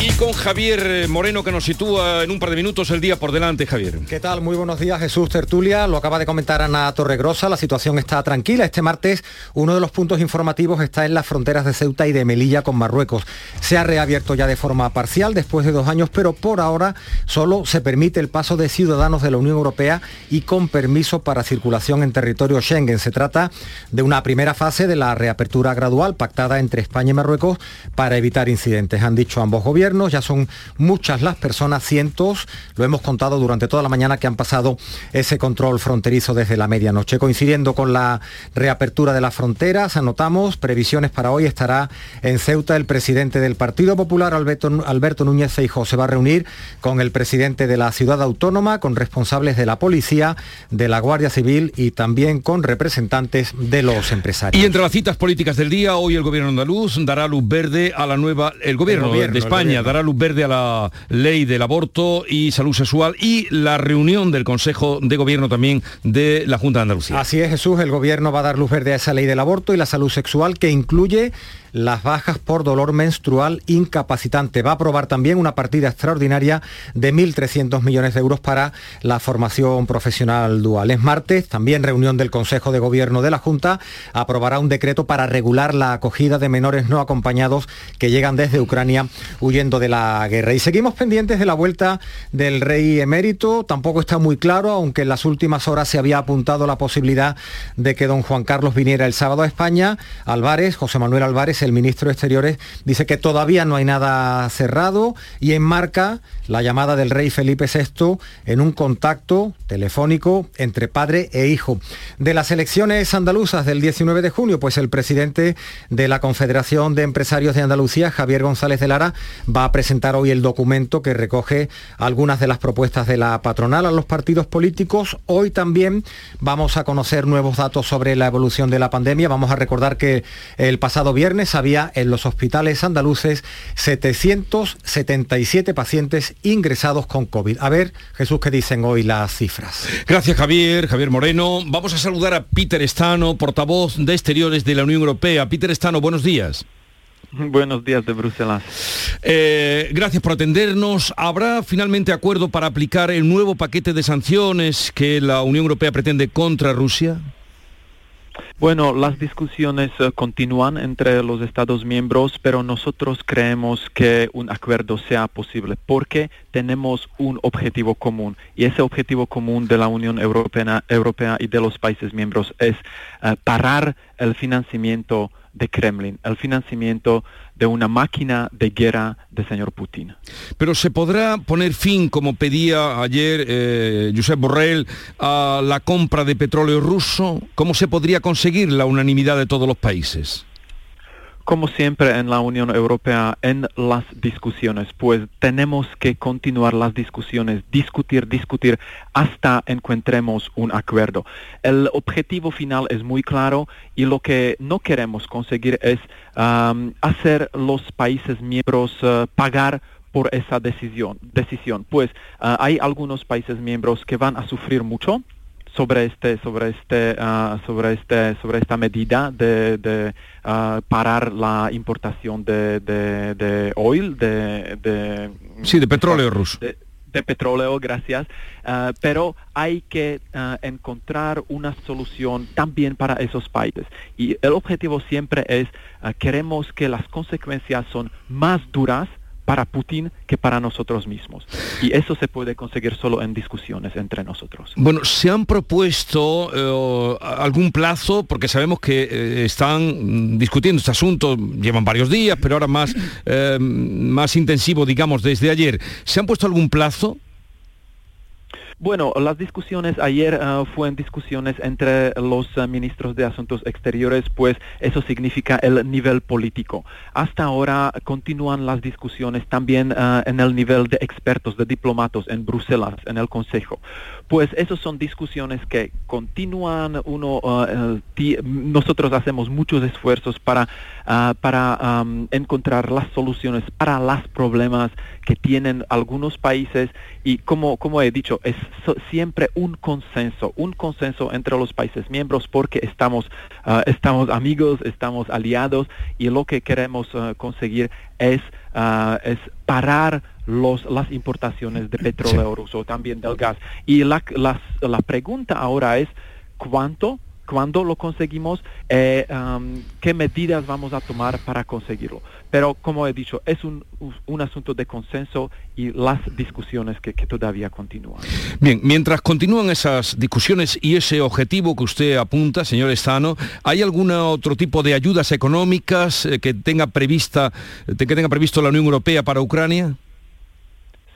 Y con Javier Moreno que nos sitúa en un par de minutos el día por delante, Javier. ¿Qué tal? Muy buenos días, Jesús Tertulia. Lo acaba de comentar Ana Torregrosa. La situación está tranquila. Este martes uno de los puntos informativos está en las fronteras de Ceuta y de Melilla con Marruecos. Se ha reabierto ya de forma parcial después de dos años, pero por ahora solo se permite el paso de ciudadanos de la Unión Europea y con permiso para circulación en territorio Schengen. Se trata de una primera fase de la reapertura gradual pactada entre España y Marruecos para evitar incidentes. Han dicho ambos gobiernos ya son muchas las personas, cientos, lo hemos contado durante toda la mañana que han pasado ese control fronterizo desde la medianoche. Coincidiendo con la reapertura de las fronteras, anotamos previsiones para hoy, estará en Ceuta el presidente del Partido Popular, Alberto, Alberto Núñez Feijóo, se va a reunir con el presidente de la ciudad autónoma, con responsables de la policía, de la Guardia Civil y también con representantes de los empresarios. Y entre las citas políticas del día, hoy el gobierno andaluz dará luz verde a la nueva, el gobierno, de España dará luz verde a la ley del aborto y salud sexual y la reunión del Consejo de Gobierno también de la Junta de Andalucía. Así es, Jesús, el Gobierno va a dar luz verde a esa ley del aborto y la salud sexual que incluye las bajas por dolor menstrual incapacitante. Va a aprobar también una partida extraordinaria de 1.300 millones de euros para la formación profesional dual. Es martes, también reunión del Consejo de Gobierno de la Junta, aprobará un decreto para regular la acogida de menores no acompañados que llegan desde Ucrania huyendo de la guerra. Y seguimos pendientes de la vuelta del rey emérito. Tampoco está muy claro, aunque en las últimas horas se había apuntado la posibilidad de que don Juan Carlos viniera el sábado a España. Álvarez, José Manuel Álvarez, el ministro de Exteriores, dice que todavía no hay nada cerrado y enmarca la llamada del rey Felipe VI en un contacto telefónico entre padre e hijo. De las elecciones andaluzas del 19 de junio, pues el presidente de la Confederación de Empresarios de Andalucía, Javier González de Lara, va a presentar hoy el documento que recoge algunas de las propuestas de la patronal a los partidos políticos. Hoy también vamos a conocer nuevos datos sobre la evolución de la pandemia. Vamos a recordar que el pasado viernes había en los hospitales andaluces 777 pacientes ingresados con COVID. A ver, Jesús, ¿qué dicen hoy las cifras? Gracias, Javier. Javier Moreno. Vamos a saludar a Peter Estano, portavoz de Exteriores de la Unión Europea. Peter Estano, buenos días. Buenos días de Bruselas. Eh, gracias por atendernos. ¿Habrá finalmente acuerdo para aplicar el nuevo paquete de sanciones que la Unión Europea pretende contra Rusia? Bueno, las discusiones eh, continúan entre los Estados miembros, pero nosotros creemos que un acuerdo sea posible porque tenemos un objetivo común y ese objetivo común de la Unión Europea, Europea y de los países miembros es eh, parar el financiamiento de Kremlin, el financiamiento de una máquina de guerra del señor Putin. Pero se podrá poner fin, como pedía ayer eh, Josep Borrell, a la compra de petróleo ruso. ¿Cómo se podría conseguir la unanimidad de todos los países? Como siempre en la Unión Europea, en las discusiones, pues tenemos que continuar las discusiones, discutir, discutir hasta encontremos un acuerdo. El objetivo final es muy claro y lo que no queremos conseguir es hacer los países miembros uh, pagar por esa decisión. decisión. Pues uh, hay algunos países miembros que van a sufrir mucho sobre este sobre este ah, sobre este sobre esta medida de, ah, parar la importación de, de, oil de, sí de petróleo ruso. de, petróleo gracias. Ah, pero hay que encontrar una solución también para esos países. Y el objetivo siempre es queremos que las consecuencias son más duras para Putin que para nosotros mismos. Y eso se puede conseguir solo en discusiones entre nosotros. Bueno, ¿se han propuesto eh, algún plazo? Porque sabemos que eh, están discutiendo este asunto, llevan varios días, pero ahora más, eh, más intensivo, digamos, desde ayer. ¿Se han puesto algún plazo? Bueno, las discusiones ayer uh, fueron discusiones entre los uh, ministros de Asuntos Exteriores, pues eso significa el nivel político. Hasta ahora continúan las discusiones también uh, en el nivel de expertos, de diplomatos en Bruselas, en el Consejo. Pues esas son discusiones que continúan. Uno, nosotros hacemos muchos esfuerzos para, para um, encontrar las soluciones para los problemas que tienen algunos países y como, como he dicho, es siempre un consenso, un consenso entre los países miembros porque estamos, ah, estamos amigos, estamos aliados y lo que queremos ah, conseguir es, es parar los, las importaciones de petróleo ruso, también del gas. Y la, la pregunta ahora es, ¿cuánto cuándo lo conseguimos, eh, qué medidas vamos a tomar para conseguirlo. Pero como he dicho, es un, asunto de consenso y las discusiones que, todavía continúan. Bien, mientras continúan esas discusiones y ese objetivo que usted apunta, señor Estano, ¿hay algún otro tipo de ayudas económicas eh, que tenga prevista, que tenga previsto la Unión Europea para Ucrania?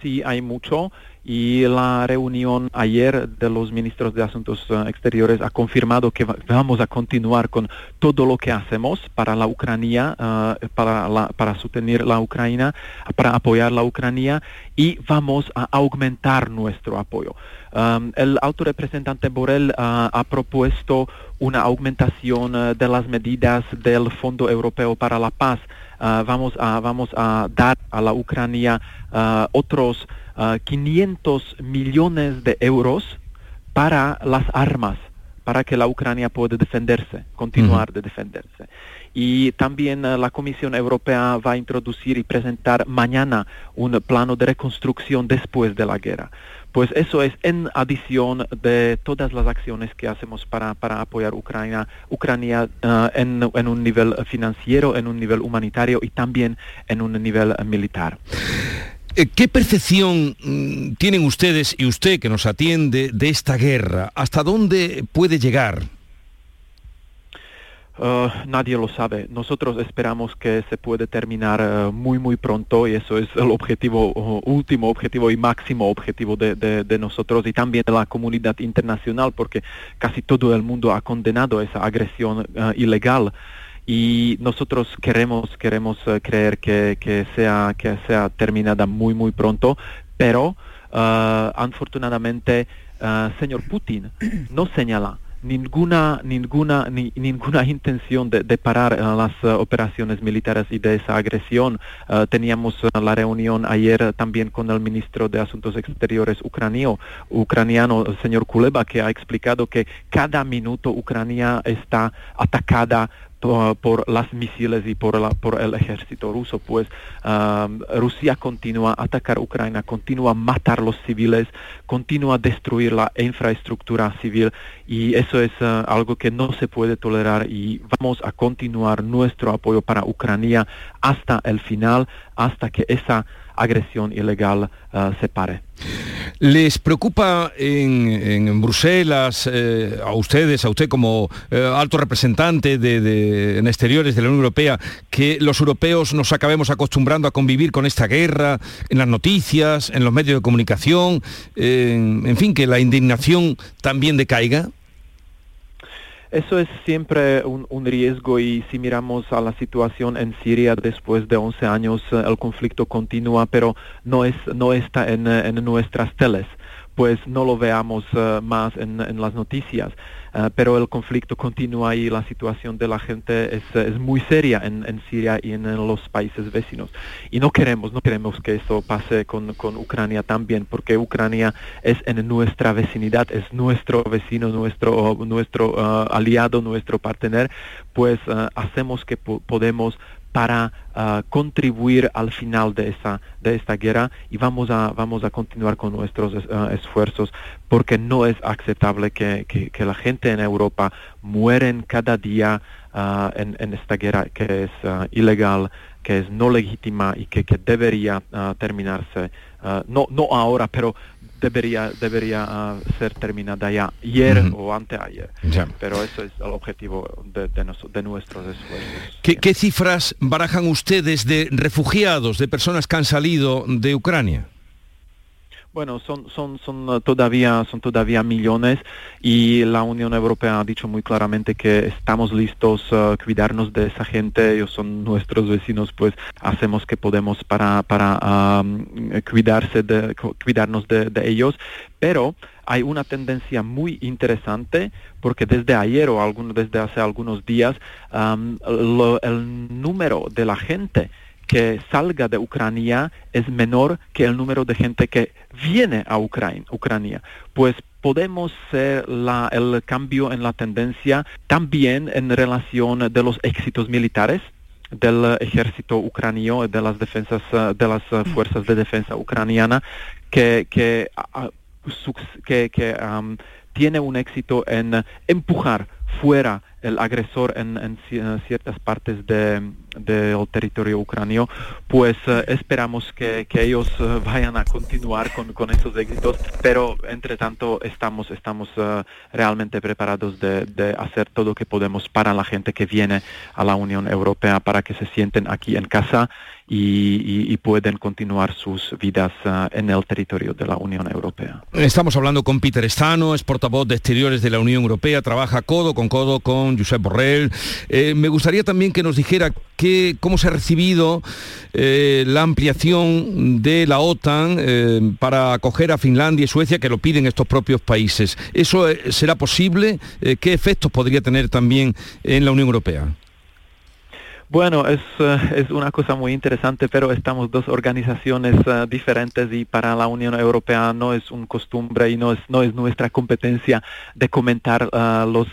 Sí, hay mucho y la reunión ayer de los ministros de Asuntos eh, Exteriores ha confirmado que vamos a continuar con todo lo que hacemos para la Ucrania, eh, para, para sostener la Ucrania, para apoyar la Ucrania y vamos a aumentar nuestro apoyo. Um, el alto representante Borrell uh, ha propuesto una aumentación uh, de las medidas del Fondo Europeo para la Paz. Uh, vamos, a, vamos a dar a la Ucrania otros 500 millones de euros para las armas, para que la Ucrania pueda defenderse, continuar de defenderse. Y también la Comisión Europea va a introducir y presentar mañana un plano de reconstrucción después de la guerra pues eso es en adición de todas las acciones que hacemos para, para apoyar Ucrania, Ucrania en, en, un nivel financiero, en un nivel humanitario y también en un nivel militar. Eh, ¿Qué percepción mm, tienen ustedes y usted que nos atiende de esta guerra? ¿Hasta dónde puede llegar? Uh, nadie lo sabe. Nosotros esperamos que se puede terminar uh, muy muy pronto y eso es el objetivo, uh, último objetivo y máximo objetivo de, nosotros y también de la comunidad internacional porque casi todo el mundo ha condenado esa agresión ilegal y nosotros queremos queremos creer que, que, sea que sea terminada muy muy pronto, pero afortunadamente señor Putin no señala ninguna, ninguna, ni, ninguna intención de, parar uh, las uh, operaciones militares y de esa agresión. Uh, teníamos la reunión ayer también con el ministro de Asuntos Exteriores ucranio, ucraniano, el señor Kuleba, que ha explicado que cada minuto Ucrania está atacada por, las misiles y por, la, por el ejército ruso, pues Rusia continúa a atacar Ucrania, continúa a matar los civiles, continúa a destruir la infraestructura civil y eso es ah, algo que no se puede tolerar y vamos a continuar nuestro apoyo para Ucrania hasta el final, hasta que esa agresión ilegal uh, se pare. ¿Les preocupa en, Bruselas, eh, a ustedes, a usted como eh, alto representante de, en exteriores de la Unión Europea, que los europeos nos acabemos acostumbrando a convivir con esta guerra en las noticias, en los medios de comunicación, en fin, que la indignación también decaiga? Eso es siempre un, riesgo y si miramos a la situación en Siria después de 11 años, eh, el conflicto continúa, pero no, es, no está en, en nuestras teles pues no lo veamos eh, más en, las noticias. Eh, pero el conflicto continúa y la situación de la gente es, es muy seria en, Siria y en, los países vecinos. Y no queremos, no queremos que eso pase con, con, Ucrania también, porque Ucrania es en nuestra vecinidad, es nuestro vecino, nuestro, nuestro eh, aliado, nuestro partener, pues hacemos que podemos para ah, contribuir al final de, esa, de esta guerra y vamos a, vamos a continuar con nuestros ah, esfuerzos porque no es aceptable que, que, la gente en Europa mueren cada día ah, en, en, esta guerra que es ilegal, que es no legítima y que, que debería terminarse, no, no ahora, pero debería, debería ah, ser terminada ya ayer o anteayer. Pero eso es el objetivo de, de, nuestros esfuerzos. ¿Qué, cifras barajan ustedes de refugiados, de personas que han salido de Ucrania? Bueno, son, son, son, uh, todavía, son todavía millones y la Unión Europea ha dicho muy claramente que estamos listos a uh, cuidarnos de esa gente, ellos son nuestros vecinos, pues hacemos que podemos para, para um, cuidarse de, cuidarnos de, ellos, pero hay una tendencia muy interesante porque desde ayer o desde hace algunos días el número de la gente que salga de Ucrania es menor que el número de gente que viene a Ucrania. Pues podemos ser el cambio en la tendencia también en relación de los éxitos militares del ejército ucranio, de las defensas, de las fuerzas de defensa ucraniana, que, que, que, tiene un éxito en empujar fuera el agresor en, ciertas partes del territorio ucranio, pues eh, esperamos que, ellos eh, vayan a continuar con, esos éxitos, pero entre tanto estamos, estamos eh, realmente preparados de, de, hacer todo lo que podemos para la gente que viene a la Unión Europea, para que se sienten aquí en casa y, pueden continuar sus vidas en el territorio de la Unión Europea. Estamos hablando con Peter Estano, es portavoz de Exteriores de la Unión Europea, trabaja codo con codo con Josep Borrell. Eh, me gustaría también que nos dijera cómo se ha recibido eh, la ampliación de la OTAN eh, para acoger a Finlandia y Suecia, que lo piden estos propios países. ¿Eso será posible? ¿Qué efectos podría tener también en la Unión Europea? Bueno, es, eh, es, una cosa muy interesante, pero estamos dos organizaciones eh, diferentes y para la Unión Europea no es un costumbre y no es, no es nuestra competencia de comentar eh, los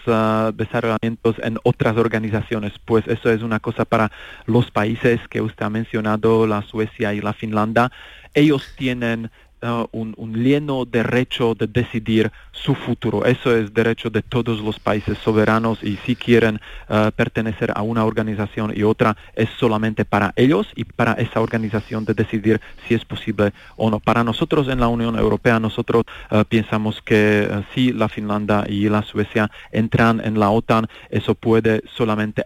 desarrollamientos en otras organizaciones, pues eso es una cosa para los países que usted ha mencionado, la Suecia y la Finlandia. Ellos tienen Un, lleno derecho de decidir su futuro. Eso es derecho de todos los países soberanos y si quieren uh, pertenecer a una organización y otra es solamente para ellos y para esa organización de decidir si es posible o no. Para nosotros en la Unión Europea nosotros uh, pensamos que si la Finlandia y la Suecia entran en la OTAN, eso puede solamente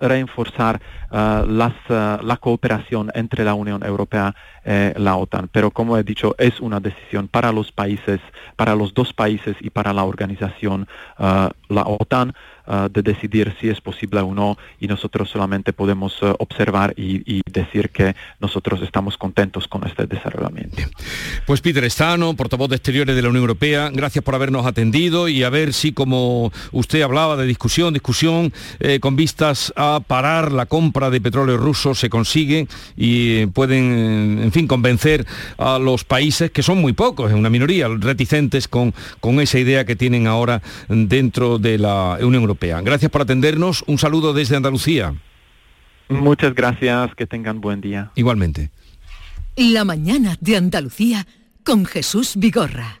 reforzar las, la cooperación entre la Unión Europea y la OTAN. Pero como he dicho, es una decisión para los países, para los dos países y para la organización, uh, la OTAN, uh, de decidir si es posible o no y nosotros solamente podemos uh, observar y, decir que nosotros estamos contentos con este desarrollamiento. Pues Peter Estano, portavoz de Exteriores de la Unión Europea, gracias por habernos atendido y a ver si como usted hablaba de discusión, discusión eh, con vistas a parar la compra de petróleo ruso se consigue y pueden, en fin, convencer a los países, que son muy pocos, una minoría, reticentes con, con esa idea que tienen ahora dentro de la Unión Europea. Gracias por atendernos. Un saludo desde Andalucía. Muchas gracias. Que tengan buen día. Igualmente. La mañana de Andalucía con Jesús Vigorra.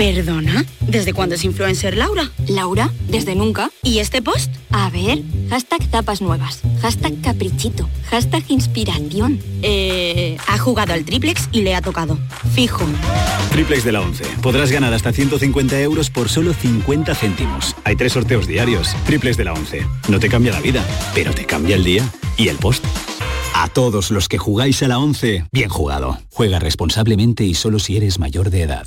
¿Perdona? ¿Desde cuándo es influencer Laura? Laura, desde nunca. ¿Y este post? A ver, hashtag tapas nuevas, hashtag caprichito, hashtag inspiración. Eh, ha jugado al triplex y le ha tocado. Fijo. Triplex de la 11. Podrás ganar hasta 150 euros por solo 50 céntimos. Hay tres sorteos diarios. Triplex de la 11. No te cambia la vida, pero te cambia el día y el post. A todos los que jugáis a la 11, bien jugado. Juega responsablemente y solo si eres mayor de edad.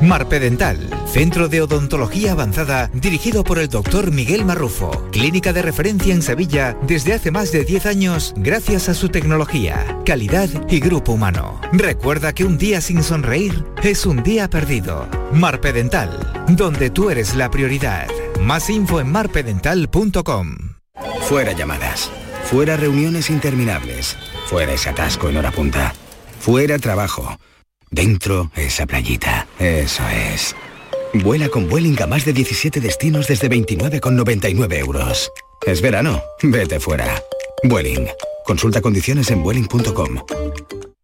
Marpedental, centro de odontología avanzada dirigido por el doctor Miguel Marrufo, clínica de referencia en Sevilla desde hace más de 10 años gracias a su tecnología, calidad y grupo humano. Recuerda que un día sin sonreír es un día perdido. Marpedental, donde tú eres la prioridad. Más info en marpedental.com. Fuera llamadas. Fuera reuniones interminables. Fuera ese atasco en hora punta. Fuera trabajo. Dentro esa playita. Eso es. Vuela con Vueling a más de 17 destinos desde 29,99 euros. Es verano. Vete fuera. Vueling. Consulta condiciones en vueling.com.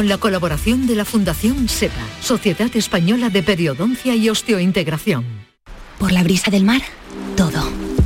con la colaboración de la Fundación SEPA, Sociedad Española de Periodoncia y Osteointegración. Por la brisa del mar, todo.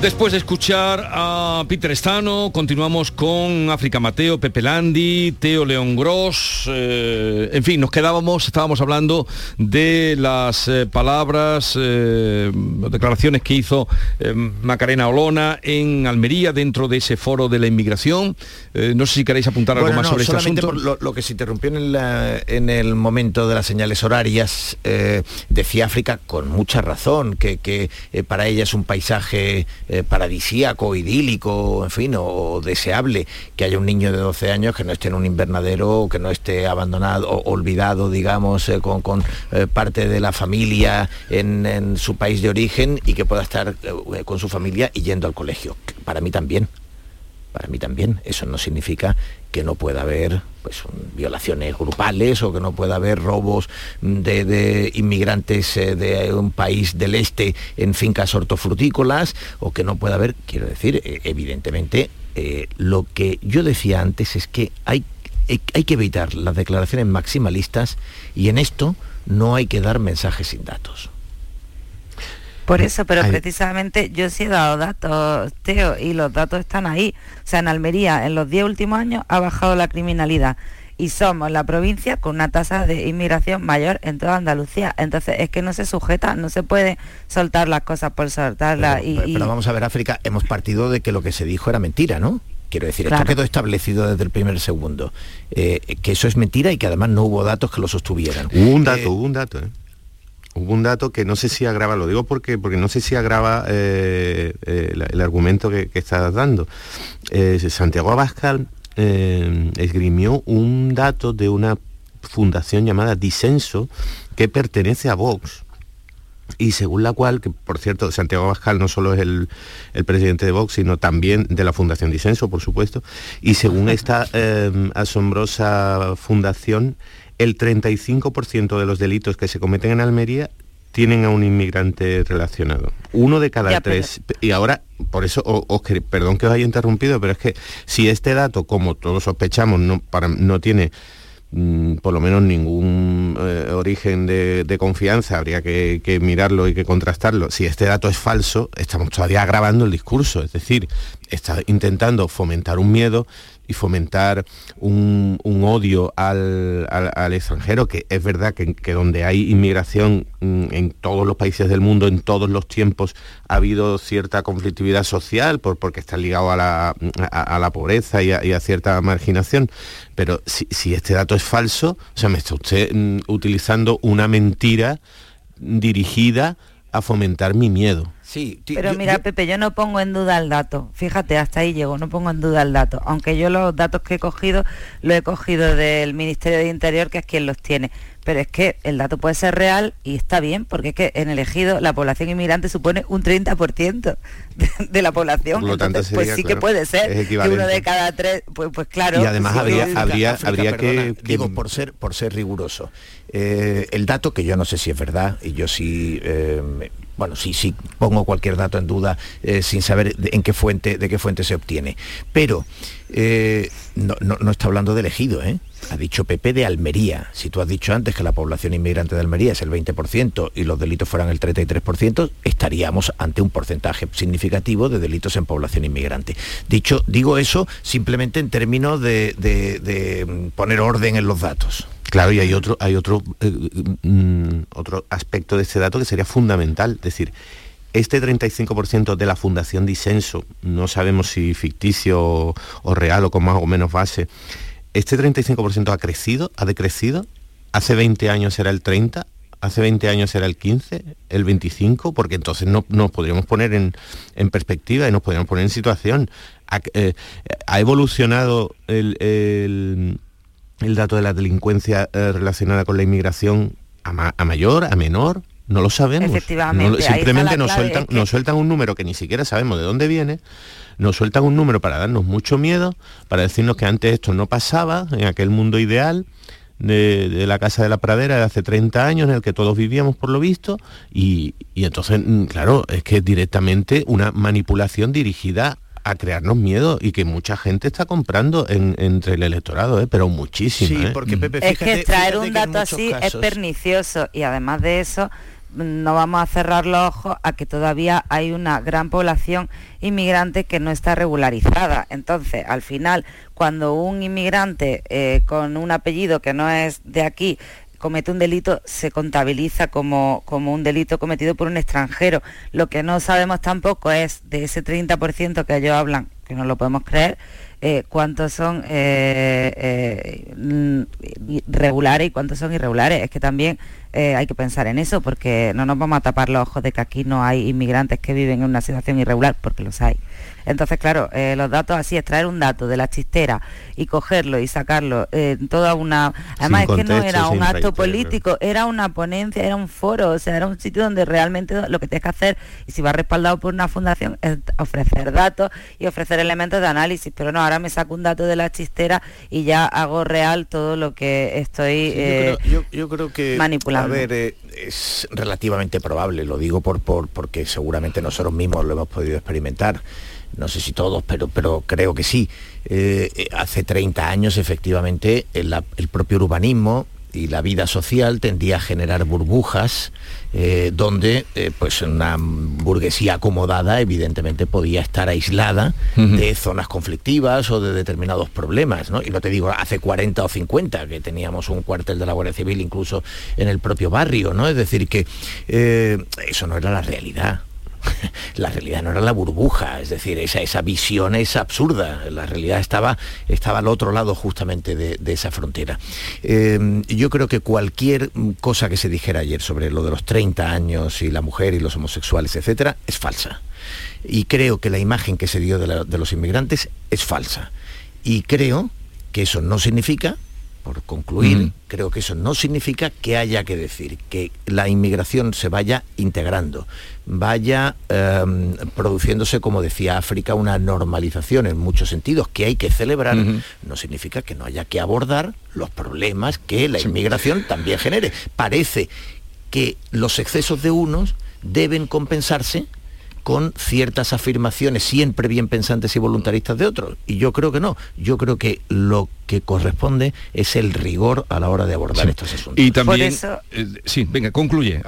Después de escuchar a Peter Estano, continuamos con África Mateo, Pepe Landi, Teo León Gross, eh, en fin, nos quedábamos, estábamos hablando de las eh, palabras, declaraciones que hizo Macarena Olona en Almería dentro de ese foro de la inmigración. no sé si queréis apuntar algo más sobre este asunto. Por lo, que se interrumpió en el, en el, momento de las señales horarias, decía África con mucha razón que, que para ella es un paisaje eh, paradisíaco, idílico, en fin, o, deseable que haya un niño de 12 años que no esté en un invernadero, que no esté abandonado o olvidado, digamos, eh, con, eh, parte de la familia en, en, su país de origen y que pueda estar con su familia y yendo al colegio. Para mí también. Para mí también. Eso no significa que no pueda haber pues, violaciones grupales o que no pueda haber robos de, inmigrantes eh, de un país del este en fincas hortofrutícolas o que no pueda haber, quiero decir, eh, evidentemente, eh, lo que yo decía antes es que hay, hay que evitar las declaraciones maximalistas y en esto no hay que dar mensajes sin datos. Por eso, pero precisamente yo sí he dado datos, Teo, y los datos están ahí. O sea, en Almería, en los 10 últimos años ha bajado la criminalidad y somos la provincia con una tasa de inmigración mayor en toda Andalucía. Entonces es que no se sujeta, no se puede soltar las cosas por soltarlas. Pero, y, pero vamos a ver, África, hemos partido de que lo que se dijo era mentira, ¿no? Quiero decir, esto quedó establecido desde el primer segundo, eh, que eso es mentira y que además no hubo datos que lo sostuvieran. Hubo un dato, eh, hubo un dato. ¿eh? Hubo un dato que no sé si agrava, lo digo porque, porque no sé si agrava eh, eh, el, argumento que, estás dando. Eh, Santiago Abascal esgrimió un dato de una fundación llamada Disenso que pertenece a Vox y según la cual, que por cierto, Santiago Abascal no solo es el, el, presidente de Vox, sino también de la Fundación Disenso, por supuesto, y según esta asombrosa fundación, el 35% de los delitos que se cometen en Almería tienen a un inmigrante relacionado. Uno de cada tres. Y ahora, por eso, perdón que os haya interrumpido, pero es que si este dato, como todos sospechamos, no, para, no tiene mm, por lo menos ningún eh, origen de, confianza, habría que, que, mirarlo y que contrastarlo. Si este dato es falso, estamos todavía agravando el discurso, es decir, está intentando fomentar un miedo y fomentar un, odio al, extranjero, que es verdad que, donde hay inmigración mm, en todos los países del mundo, en todos los tiempos, ha habido cierta conflictividad social por, porque está ligado a la, a, la pobreza y a, cierta marginación. Pero si, este dato es falso, o sea, me está usted mm, utilizando una mentira dirigida a fomentar mi miedo. Sí, pero mira, Pepe, yo no pongo en duda el dato. Fíjate, hasta ahí llego, no pongo en duda el dato. Aunque yo los datos que he cogido, los he cogido del Ministerio de Interior, que es quien los tiene. Pero es que el dato puede ser real y está bien, porque es que en el ejido la población inmigrante supone un 30% de, la población. pues sí que puede ser que uno de cada tres, pues, pues claro. Y además habría, habría, habría que, Digo, por ser, por ser riguroso, eh, el dato que yo no sé si es verdad, y yo sí... Eh, bueno, sí, sí, pongo cualquier dato en duda eh, sin saber de, en qué fuente, de qué fuente se obtiene. Pero eh, no, está hablando de elegido, ¿eh? Ha dicho Pepe de Almería. Si tú has dicho antes que la población inmigrante de Almería es el 20% y los delitos fueran el 33%, estaríamos ante un porcentaje significativo de delitos en población inmigrante. Dicho, digo eso simplemente en términos de, mm, poner orden en los datos. Claro, y hay otro, hay otro, eh, mm, otro aspecto de este dato que sería fundamental. Es decir, este 35% de la Fundación Disenso, no sabemos si ficticio o real o con más o menos base, este 35% ha crecido, ha decrecido. Hace 20 años era el 30, hace 20 años era el 15, el 25, porque entonces no nos podríamos poner en, perspectiva y nos podríamos poner en situación. Ha, eh, evolucionado el, dato de la delincuencia eh, relacionada con la inmigración a, mayor, a menor, no lo sabemos. simplemente nos sueltan, nos sueltan un número que ni siquiera sabemos de dónde viene nos sueltan un número para darnos mucho miedo, para decirnos que antes esto no pasaba, en aquel mundo ideal de, la Casa de la Pradera de hace 30 años, en el que todos vivíamos por lo visto, y, entonces, mm, claro, es que es directamente una manipulación dirigida a crearnos miedo y que mucha gente está comprando entre el electorado, ¿eh? pero muchísimo. Sí, ¿eh? porque Pepe, es que traer un dato así es pernicioso y además de eso no vamos a cerrar los ojos a que todavía hay una gran población inmigrante que no está regularizada. Entonces, al final, cuando un inmigrante eh, con un apellido que no es de aquí comete un delito, se contabiliza como, como un delito cometido por un extranjero. Lo que no sabemos tampoco es de ese 30% que ellos hablan, que no lo podemos creer, eh, cuántos son eh, regulares y cuántos son irregulares. Es que también eh, hay que pensar en eso porque no nos vamos a tapar los ojos de que aquí no hay inmigrantes que viven en una situación irregular, porque los hay. Entonces, claro, eh, los datos así, extraer un dato de la chistera y cogerlo y sacarlo en toda una... Además es que no era un acto político, era una ponencia, era un foro, o sea, era un sitio donde realmente lo que tienes que hacer, y si va respaldado por una fundación, es ofrecer datos y ofrecer elementos de análisis, pero no, ahora me saco un dato de la chistera y ya hago real todo lo que estoy yo, creo, que, manipulando. A ver, eh, es relativamente probable, lo digo por, por, porque seguramente nosotros mismos lo hemos podido experimentar no sé si todos, pero, pero creo que sí. Eh, eh, hace 30 años, efectivamente, el, propio urbanismo y la vida social tendía a generar burbujas eh, donde pues una burguesía acomodada evidentemente podía estar aislada de zonas conflictivas o de determinados problemas, ¿no? Y no te digo hace 40 o 50 que teníamos un cuartel de la Guardia Civil incluso en el propio barrio, ¿no? Es decir, que eso no era la realidad la realidad no era la burbuja, es decir, esa, esa visión es absurda, la realidad estaba, estaba al otro lado justamente de, esa frontera. Em, yo creo que cualquier cosa que se dijera ayer sobre lo de los 30 años y la mujer y los homosexuales, etcétera, es falsa. Y creo que la imagen que se dio de los inmigrantes es falsa. Y creo que eso no significa por concluir, creo que eso no significa que haya que decir que la inmigración se vaya integrando, vaya em, produciéndose, como decía África, una normalización en muchos sentidos que hay que celebrar, no significa que no haya que abordar los problemas que la inmigración también genere. Parece que los excesos de unos deben compensarse con ciertas afirmaciones siempre bien pensantes y voluntaristas de otros. Y yo creo que no. Yo creo que lo que corresponde es el rigor a la hora de abordar estos asuntos. Y también, eh, sí, venga, concluye,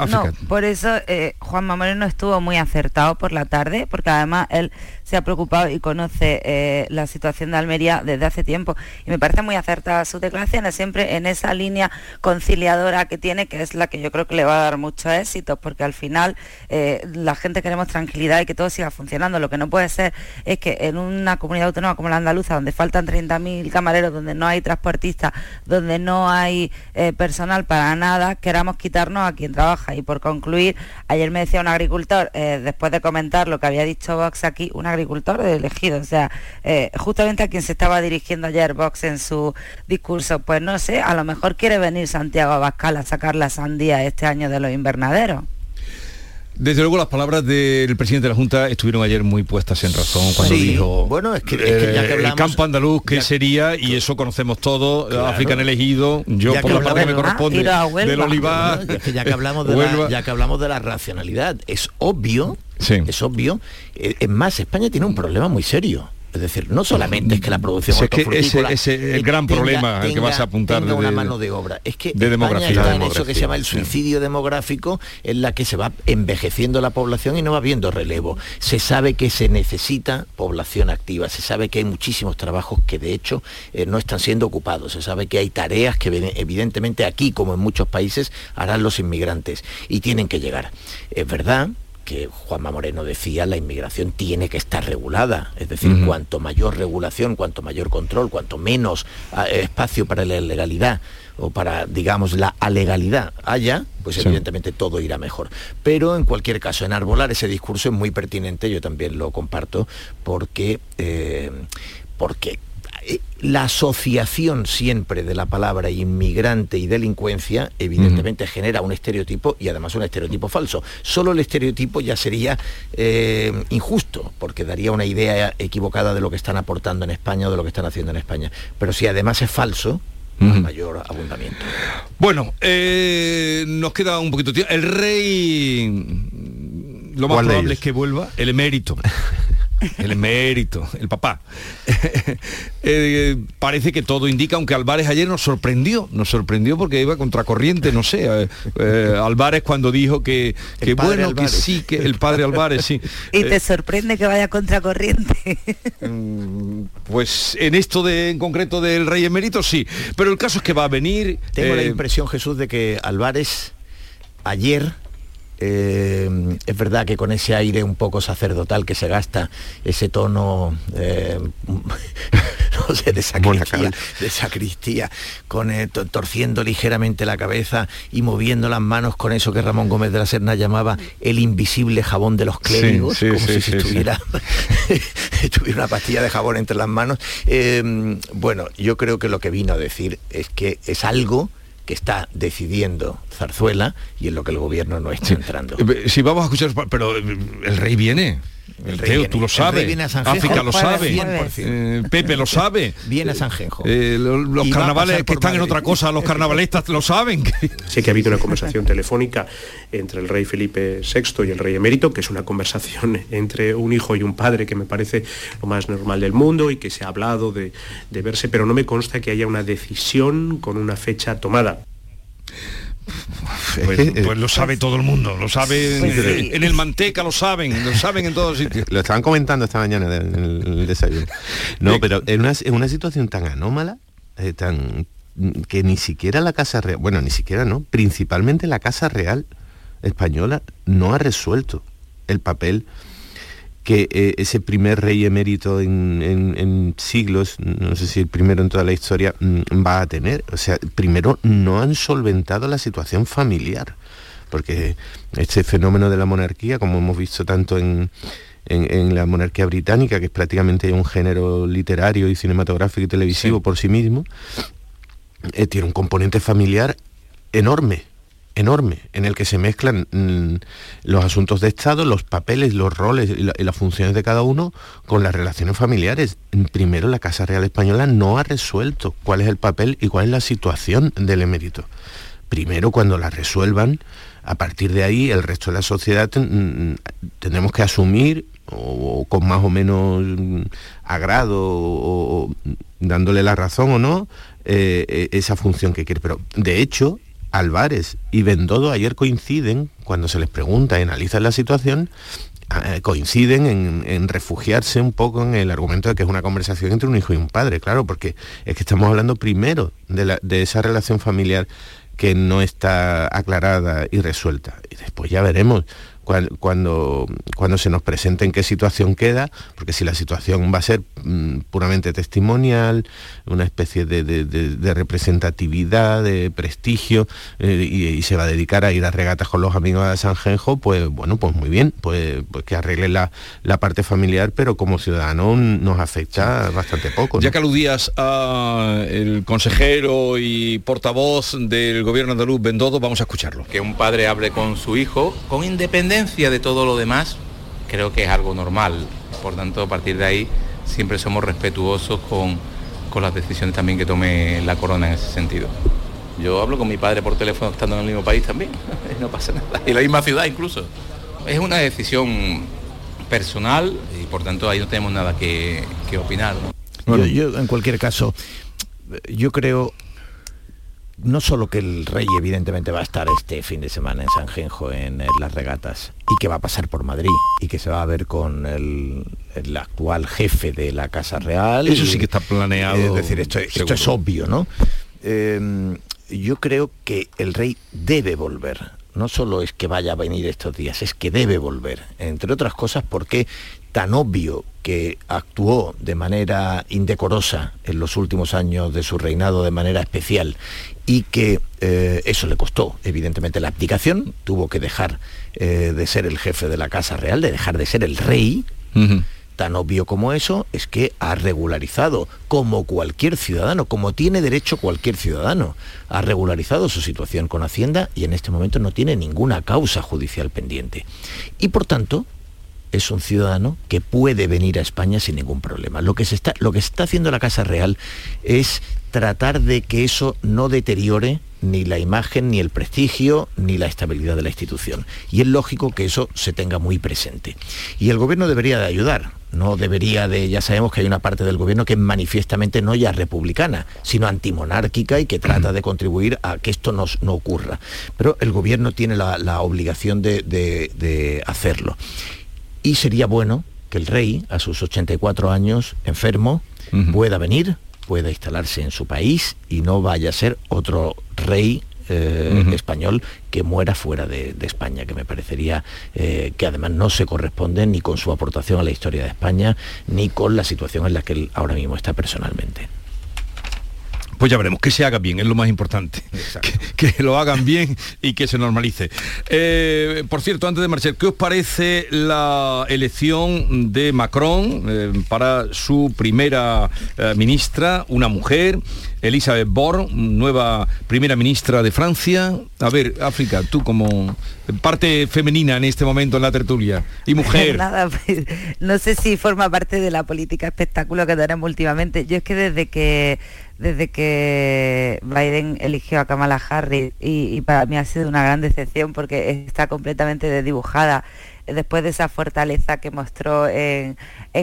por eso eh, Juan Mamoreno estuvo muy acertado por la tarde, porque además él se ha preocupado y conoce eh, la situación de Almería desde hace tiempo. Y me parece muy acertada su declaración, siempre en esa línea conciliadora que tiene, que es la que yo creo que le va a dar mucho éxito, porque al final eh, la gente queremos tranquilidad y que todo siga funcionando. Lo que no puede ser es que en una comunidad autónoma como la andaluza, donde faltan 30.000 camareros, donde no hay transportistas, donde no hay eh, personal para nada, queramos quitarnos a quien trabaja. Y por concluir, ayer me decía un agricultor, después de comentar lo que había dicho Vox aquí, un agricultor agricultor elegido, o sea, eh, justamente a quien se estaba dirigiendo ayer Vox en su discurso, pues no sé, a lo mejor quiere venir Santiago Abascal a sacar la sandía este año de los invernaderos. Desde luego las palabras del presidente de la Junta estuvieron ayer muy puestas en razón cuando Sí, dijo bueno, es que- es que ya que eh, el campo andaluz que sería y eso conocemos todo, África han elegido, yo Ya por la parte que me corresponde Ah, del olivar, Bueno, es que ya que hablamos de la, ya que hablamos de la racionalidad, es obvio, es obvio. eh, Es más, España tiene un problema muy serio. Es decir, no solamente es que la producción que ese- ese es el eh, gran problema al que vas a apuntar tenga de- una mano de obra. Es que de España demografía. está en Demografía, eso que se llama el sí. suicidio demográfico, en la que se va envejeciendo la población y no va viendo relevo. Se sabe que se necesita población activa, se sabe que hay muchísimos trabajos que de hecho eh, no están siendo ocupados, se sabe que hay tareas que evi- evidentemente aquí, como en muchos países, harán los inmigrantes y tienen que llegar. Es verdad que Juanma Moreno decía, la inmigración tiene que estar regulada. Es decir, cuanto mayor regulación, cuanto mayor control, cuanto menos ah, espacio para la ilegalidad o para, digamos, la alegalidad haya, pues Sí. evidentemente todo irá mejor. Pero en cualquier caso, enarbolar ese discurso es muy pertinente, yo también lo comparto, porque, eh, porque la asociación siempre de la palabra inmigrante y delincuencia evidentemente genera un estereotipo y además un estereotipo falso. Solo el estereotipo ya sería eh, injusto porque daría una idea equivocada de lo que están aportando en España o de lo que están haciendo en España. Pero si además es falso, mayor abundamiento. Bueno, eh, nos queda un poquito de tiempo. El rey, lo más ¿Cuál de probable es que vuelva, el emérito. El emérito, el papá. Eh, parece que todo indica, aunque Álvarez ayer nos sorprendió, nos sorprendió porque iba contracorriente, no sé. eh, eh, Álvarez cuando dijo que, que bueno, que sí, que el padre Álvarez, sí. Y te Eh, sorprende que vaya contracorriente. pues en esto de en concreto del rey emérito sí, pero el caso es que va a venir. Tengo la eh, impresión, Jesús, de que Álvarez ayer, eh, es verdad que con ese aire un poco sacerdotal que se gasta, ese tono, eh, no sé, de sacristía, de sacristía, con, eh, to- torciendo ligeramente la cabeza y moviendo las manos con eso que Ramón Gómez de la Serna llamaba el invisible jabón de los clérigos, sí, como sí, si estuviera tuviera una pastilla de jabón entre las manos. Bueno, yo creo que lo que vino a decir es que es algo que está decidiendo Zarzuela y en lo que el gobierno no está entrando. Eh, Si vamos a escuchar, pero eh, el rey viene. El rey Teo, tú lo sabes. viene a. África lo sabe. 100%. Eh, Pepe lo sabe. Viene a Sanjenjo. Eh, lo- los carnavales que están en otra cosa, los carnavalistas lo saben. Sé que ha habido una conversación telefónica entre el rey Felipe VI y el rey emérito, que es una conversación entre un hijo y un padre que me parece lo más normal del mundo y que se ha hablado de, de verse, pero no me consta que haya una decisión con una fecha tomada. Pues, pues lo sabe todo el mundo, lo sabe Pues en, sí. en el manteca, lo saben, lo saben en todos sitios. Lo estaban comentando esta mañana en el, en el desayuno. No, pero en una, en una situación tan anómala, eh, tan que ni siquiera la Casa Real, bueno, ni siquiera no, principalmente la Casa Real española no ha resuelto el papel que eh, ese primer rey emérito en, en- en siglos, no sé si el primero en toda la historia, mm, va a tener. O sea, primero no han solventado la situación familiar, porque este fenómeno de la monarquía, como hemos visto tanto en, en- en la monarquía británica, que es prácticamente un género literario y cinematográfico y televisivo por sí mismo, eh, tiene un componente familiar enorme, enorme, en el que se mezclan mm, los asuntos de Estado, los papeles, los roles y, la- y las funciones de cada uno con las relaciones familiares. Primero, la Casa Real Española no ha resuelto cuál es el papel y cuál es la situación del emérito. Primero, cuando la resuelvan, a partir de ahí, el resto de la sociedad ten- mm, tendremos que asumir o, con más o menos mm, agrado dándole la razón o no eh, eh, esa función que quiere. Pero de hecho, Álvarez y Bendodo ayer coinciden, cuando se les pregunta y analizan la situación, eh, coinciden en, refugiarse un poco en el argumento de que es una conversación entre un hijo y un padre, claro, porque es que estamos hablando primero de, esa relación familiar que no está aclarada y resuelta. Y después ya veremos cuando, cuando se nos presente en qué situación queda, porque si la situación va a ser mm, puramente testimonial, una especie de, de- de- de representatividad, de prestigio, eh, y, y se va a dedicar a ir a regatas con los amigos de Sanjenjo, pues bueno, pues muy bien, pues, pues que arregle la, la parte familiar, pero como ciudadano nos afecta bastante poco. ¿no? Ya que aludías a el consejero y portavoz del gobierno andaluz Bendodo, vamos a escucharlo. que un padre hable con su hijo con independencia independencia de todo lo demás, creo que es algo normal. Por tanto, a partir de ahí siempre somos respetuosos con, con las decisiones también que tome la corona en ese sentido. Yo hablo con mi padre por teléfono estando en el mismo país también, no pasa nada, en la misma ciudad incluso. Es una decisión personal y por tanto ahí no tenemos nada que, que opinar. ¿no? Yo, yo, en cualquier caso, yo creo no solo que el rey evidentemente va a estar este fin de semana en San Genjo en, en, las regatas y que va a pasar por Madrid y que se va a ver con el, el actual jefe de la Casa Real. Eso sí que está planeado. Es decir, esto, esto es obvio, ¿no? Eh, yo creo que el rey debe volver. No solo es que vaya a venir estos días, es que debe volver. Entre otras cosas porque tan obvio que actuó de manera indecorosa en los últimos años de su reinado de manera especial y que eh, eso le costó evidentemente la abdicación, tuvo que dejar eh, de ser el jefe de la Casa Real, de dejar de ser el rey. Uh -huh. Tan obvio como eso es que ha regularizado, como cualquier ciudadano, como tiene derecho cualquier ciudadano, ha regularizado su situación con Hacienda y en este momento no tiene ninguna causa judicial pendiente. Y por tanto, es un ciudadano que puede venir a España sin ningún problema. Lo que está, haciendo la Casa Real es tratar de que eso no deteriore ni la imagen, ni el prestigio, ni la estabilidad de la institución. Y es lógico que eso se tenga muy presente. Y el gobierno debería de ayudar. No debería de, ya sabemos que hay una parte del gobierno que es manifiestamente no ya republicana, sino antimonárquica y que trata de contribuir a que esto no, ocurra. Pero el gobierno tiene la, obligación de hacerlo. Y sería bueno que el rey, a sus 84 años, enfermo, uh -huh. pueda venir, pueda instalarse en su país y no vaya a ser otro rey eh, uh -huh. español que muera fuera de, de España, que me parecería eh, que además no se corresponde ni con su aportación a la historia de España, ni con la situación en la que él ahora mismo está personalmente pues ya veremos, que se haga bien, es lo más importante. Que, que, lo hagan bien y que se normalice. Eh, por cierto, antes de marchar, ¿qué os parece la elección de Macron eh, para su primera eh, ministra, una mujer? Elizabeth Borne, nueva primera ministra de Francia. A ver, África, tú como parte femenina en este momento en la tertulia y mujer. Nada, pues, no sé si forma parte de la política espectáculo que tenemos últimamente. Yo es que desde que desde que Biden eligió a Kamala Harris y, y para mí ha sido una gran decepción porque está completamente desdibujada después de esa fortaleza que mostró en,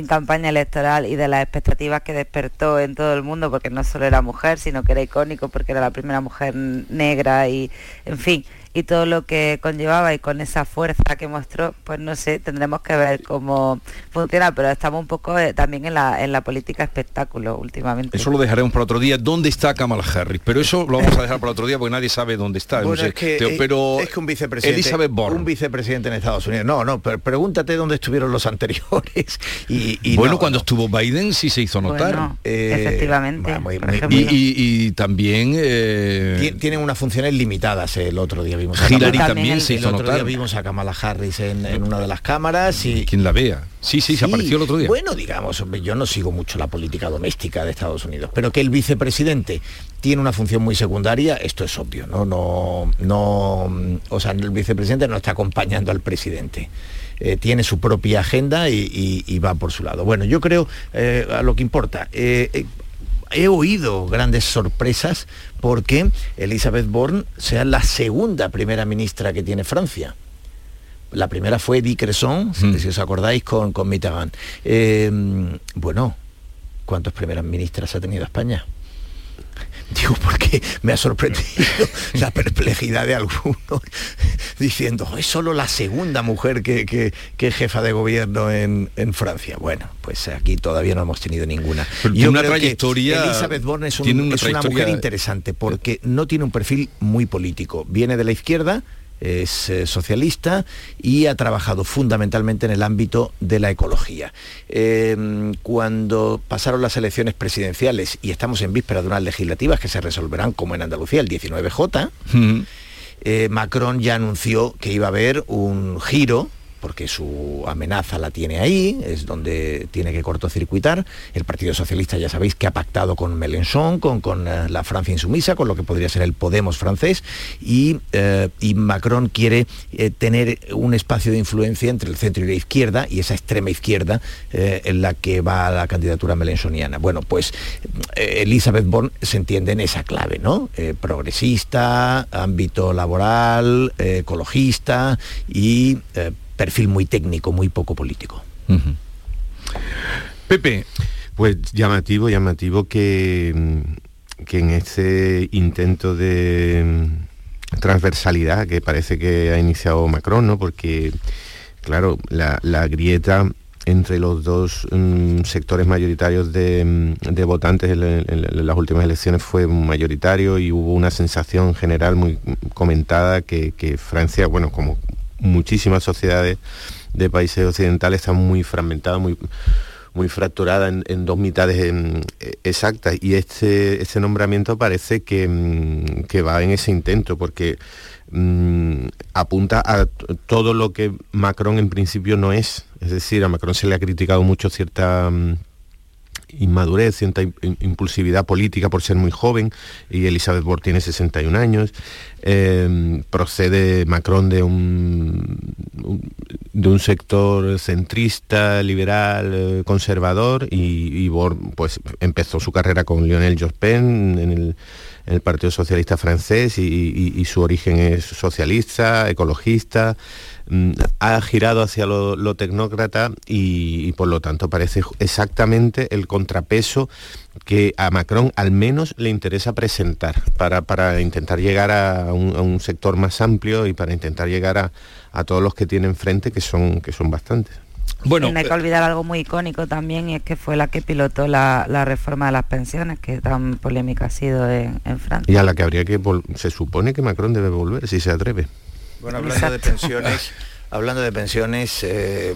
campaña electoral y de las expectativas que despertó en todo el mundo, porque no solo era mujer, sino que era icónico, porque era la primera mujer negra y, en fin, y todo lo que conllevaba y con esa fuerza que mostró, pues no sé, tendremos que ver cómo funciona, pero estamos un poco eh, también en la, en la política espectáculo últimamente. Eso lo dejaremos para otro día. ¿Dónde está Kamala Harris? Pero eso lo vamos a dejar para otro día porque nadie sabe dónde está. Bueno, no sé, es, que, Teo, pero es que un vicepresidente, Elizabeth un vicepresidente en Estados Unidos. No, no, pero pregúntate dónde estuvieron los anteriores. Y, y bueno, no, cuando no. estuvo Biden sí se hizo notar. Bueno, eh, efectivamente. Muy, muy, y, y, y, también... Eh... Tienen unas funciones limitadas. El otro día vimos a Hillary también, también se el hizo otro notar. día vimos a Kamala Harris en, en, una de las cámaras y quien la vea sí, sí, sí. se apareció el otro día. Bueno digamos yo no sigo mucho la política doméstica de Estados Unidos pero que el vicepresidente tiene una función muy secundaria esto es obvio no no no o sea el vicepresidente no está acompañando al presidente. Eh, tiene su propia agenda y, y, y, va por su lado. Bueno yo creo eh, a lo que importa eh, he oído grandes sorpresas porque Elizabeth Borne sea la segunda primera ministra que tiene Francia. La primera fue Edith Cresson, mm. si os acordáis, con, con Mitterrand. Eh, bueno, ¿cuántas primeras ministras ha tenido España? Digo, porque me ha sorprendido la perplejidad de algunos diciendo, es solo la segunda mujer que, que, que es jefa de gobierno en, en, Francia. Bueno, pues aquí todavía no hemos tenido ninguna. Pero Yo una creo trayectoria. Que Elizabeth Borne es, un, tiene una, es una mujer interesante porque no tiene un perfil muy político. Viene de la izquierda, es eh, socialista y ha trabajado fundamentalmente en el ámbito de la ecología. Eh, cuando pasaron las elecciones presidenciales y estamos en vísperas de unas legislativas que se resolverán como en Andalucía, el 19J, mm. eh, Macron ya anunció que iba a haber un giro porque su amenaza la tiene ahí, es donde tiene que cortocircuitar. El Partido Socialista ya sabéis que ha pactado con Mélenchon, con, con eh, la Francia insumisa, con lo que podría ser el Podemos francés, y, eh, y Macron quiere eh, tener un espacio de influencia entre el centro y la izquierda, y esa extrema izquierda en la que va la candidatura melenchoniana. Bueno, pues Elizabeth Born se entiende en esa clave, ¿no? progresista, ámbito laboral, ecologista y perfil muy técnico, muy poco político. Pepe. Pues llamativo, llamativo que, que en este intento de transversalidad que parece que ha iniciado Macron, ¿no? Porque, claro, la, grieta entre los dos mm, sectores mayoritarios de, mm, votantes en, las últimas elecciones fue mayoritario y hubo una sensación general muy comentada que, que Francia, bueno, como muchísimas sociedades de países occidentales están muy fragmentadas, muy, muy fracturada en, dos mitades em, exactas y este, este nombramiento parece que, em, que, va en ese intento porque mm, apunta a todo lo que Macron en principio no es. Es decir, a Macron se le ha criticado mucho cierta mm, inmadurez, cierta impulsividad política por ser muy joven, y Elizabeth Borne tiene 61 años. Em, procede Macron de un, de un sector centrista, liberal, eh, conservador, y, y pues, empezó su carrera con Lionel Jospin en el, Partido Socialista francés y su origen es socialista, ecologista. Mm, ha girado hacia lo, tecnócrata y, por lo tanto parece exactamente el contrapeso que a Macron al menos le interesa presentar para, intentar llegar a un, sector más amplio y para intentar llegar a, todos los que tienen frente, que son, que son bastantes. Bueno, no hay que olvidar algo muy icónico también y es que fue la que pilotó la, reforma de las pensiones, que tan polémica ha sido en, en Francia. Y a la que habría que, se supone que Macron debe volver, si se atreve. Bueno, hablando de pensiones, hablando de pensiones, eh,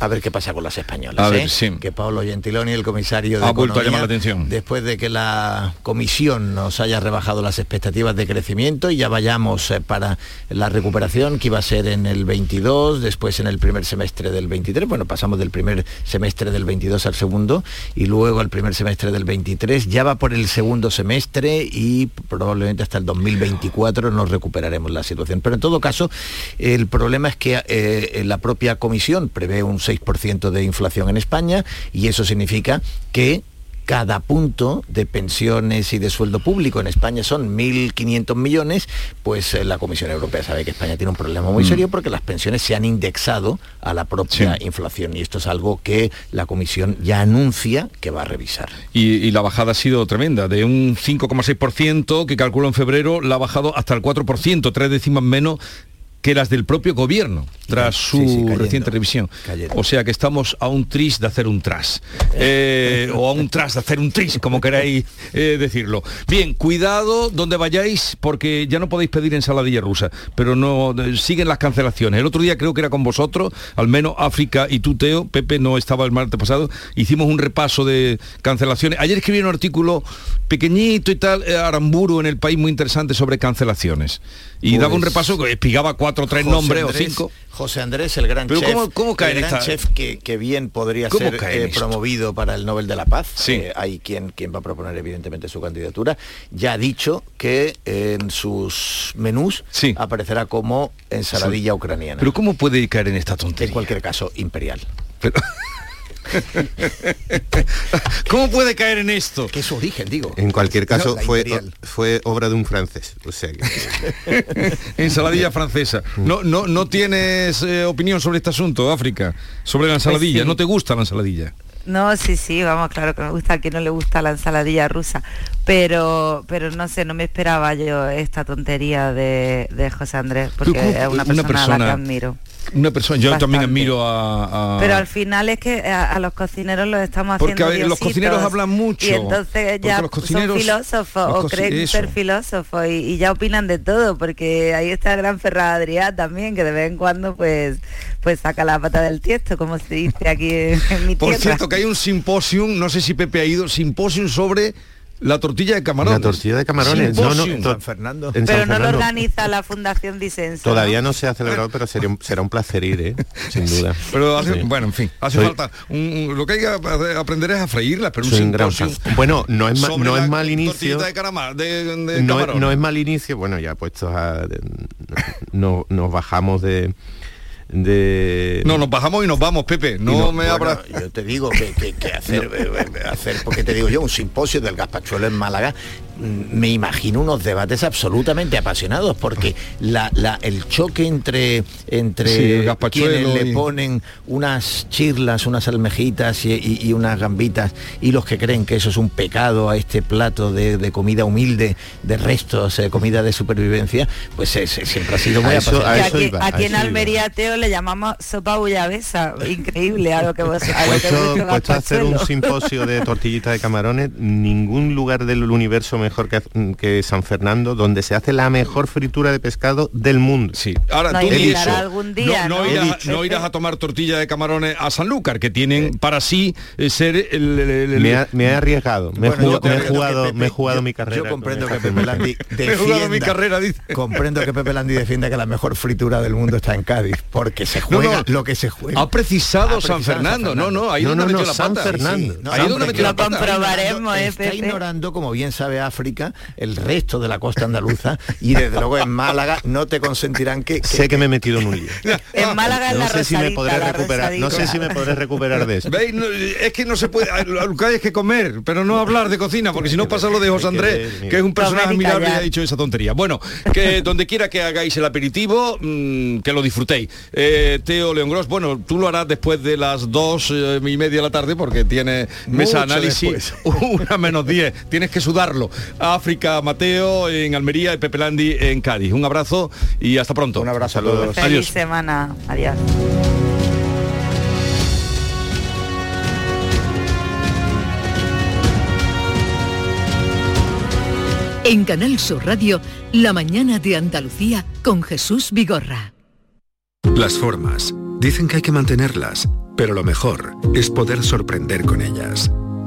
a ver qué pasa con las españolas. ¿eh? Que Pablo Gentiloni, el comisario de ha vuelto a llamar la atención. Después de que la comisión nos haya rebajado las expectativas de crecimiento y ya vayamos eh, para la recuperación que iba a ser en el 22, después en el primer semestre del 23. Bueno, pasamos del primer semestre del 22 al segundo y luego al primer semestre del 23. Ya va por el segundo semestre y probablemente hasta el 2024 nos recuperaremos la situación. Pero en todo caso, el problema es que eh, la propia comisión prevé un 6% de inflación en España y eso significa que cada punto de pensiones y de sueldo público en España son 1.500 millones, pues eh, la Comisión Europea sabe que España tiene un problema muy mm. serio porque las pensiones se han indexado a la propia inflación y esto es algo que la Comisión ya anuncia que va a revisar. Y, y la bajada ha sido tremenda, de un 5,6% que calculó en febrero, la ha bajado hasta el 4%, tres décimas menos que las del propio gobierno tras su reciente revisión. O sea que estamos a un tris de hacer un tras. Eh, o a un tras de hacer un tris, como queráis eh, decirlo. Bien, cuidado donde vayáis, porque ya no podéis pedir ensaladilla rusa, pero no siguen las cancelaciones. El otro día creo que era con vosotros, al menos África y Tuteo, Pepe no estaba el martes pasado, hicimos un repaso de cancelaciones. Ayer escribí un artículo pequeñito y tal, eh, Aramburu en el país muy interesante sobre cancelaciones. Y daba un pues repaso que espigaba cuatro o tres nombres o cinco. José Andrés, el gran chef, cómo, cae el gran chef que, bien podría ser eh, promovido para el Nobel de la Paz. Sí. Eh, hay quien, quien va a proponer evidentemente su candidatura. Ya ha dicho que en sus menús aparecerá como ensaladilla ucraniana. Pero ¿cómo puede caer en esta tontería? En cualquier caso, imperial. ¿Cómo puede caer en esto? Que es su origen, digo. En cualquier caso, fue, fue obra de un francés. O sea ensaladilla francesa. No, no, no tienes eh, opinión sobre este asunto, África, sobre la pues ensaladilla. ¿No te gusta la ensaladilla? No, sí, sí, vamos, claro que me gusta, a quien no le gusta la ensaladilla rusa, pero, pero no sé, no me esperaba yo esta tontería de, José Andrés, porque es una persona, a la que admiro. Una persona, yo también admiro a, Pero al final es que a, los cocineros los estamos haciendo Porque los cocineros hablan mucho. Y entonces ya los cocineros, son filósofos o creen ser filósofos y, ya opinan de todo, porque ahí está el gran Ferrada Adrià también, que de vez en cuando pues pues saca la pata del tiesto, como se dice aquí en, mi tierra. Por cierto, que hay un simposium, no sé si Pepe ha ido, simposium sobre La tortilla de camarones. La tortilla de camarones. No, no, en San Fernando. en San Pero no lo organiza la Fundación Disenso. Todavía no se ha celebrado, pero sería un- será un placer ir, ¿eh? sin duda. Pero hace, Sí. bueno, en fin, hace Soy- falta. un- lo que hay que ap- aprender es a freírlas, pero Soy un gran. Bueno, no es, ma- no es mal inicio. de, carama- de, de no, camarón. no es mal inicio, bueno, ya puestos a... no, nos bajamos de... de No, nos bajamos y nos vamos, Pepe. No, me bueno, abra. Yo te digo que, que- que hacer, eh, eh, hacer, porque te digo yo, un simposio del gazpachuelo en Málaga, me imagino unos debates absolutamente apasionados, porque la, la- el choque entre, entre Sí, quienes le y- ponen unas chirlas, unas almejitas y, y- y unas gambitas, y los que creen que eso es un pecado a este plato de, de comida humilde, de restos, eh, comida de supervivencia, pues es- es- siempre ha sido muy A eso- apasionante. aquí, iba, aquí a en. Almería, Teo, le llamamos sopa bullabesa. Increíble a lo que vos a lo que Puesto, vuestro puesto a hacer un simposio de tortillitas de camarones, ningún lugar del universo mejor que, que San Fernando, donde se hace la mejor fritura de pescado del mundo. Sí. Ahora Nos tú eso. algún día, no, ¿no? irás, He dicho. no irás a tomar tortilla de camarones a Sanlúcar, que tienen para sí eh, ser el, el- el- Me, ha- me he arriesgado, me, he Bueno, jugado, me he jugado, que Pepe- me he jugado yo- mi carrera. Yo comprendo que Pepe. Landi Me he jugado mi defienda- carrera, dice. Comprendo que Pepe Landi defienda que la mejor fritura del mundo está en Cádiz, porque se No, juega no. lo que se juega. Ha precisado Ha San Fernando. No, no, ahí No, donde no, metió no, la San pata. Fernando. Sí, No, ahí no, donde metió lo la pata. comprobaremos, eh, está ignorando, como bien sabe África, el resto de la costa andaluza y desde luego en Málaga no te consentirán que... que- Sé que me he metido en un lío. En Málaga No la sé si me podré recuperar, no sé si me podré recuperar de eso. ¿Veis? No, es que no se puede, lo que hay es que comer, pero no hablar de cocina, porque si no pasa lo de José Andrés, que es un personaje admirable y ha dicho esa tontería. Bueno, que donde quiera que hagáis el aperitivo, mm, que lo disfrutéis. Eh, Teo León Gross, bueno, tú lo harás después de las dos eh, y media de la tarde, porque tiene mesa Mucho análisis, una menos 10, tienes que sudarlo. África Mateo en Almería y Pepe Landi en Cádiz. Un abrazo y hasta pronto. Un abrazo a todos. Feliz Adiós. semana. Adiós. En Canal Sur Radio, La mañana de Andalucía con Jesús Vigorra. Las formas. Dicen que hay que mantenerlas, pero lo mejor es poder sorprender con ellas.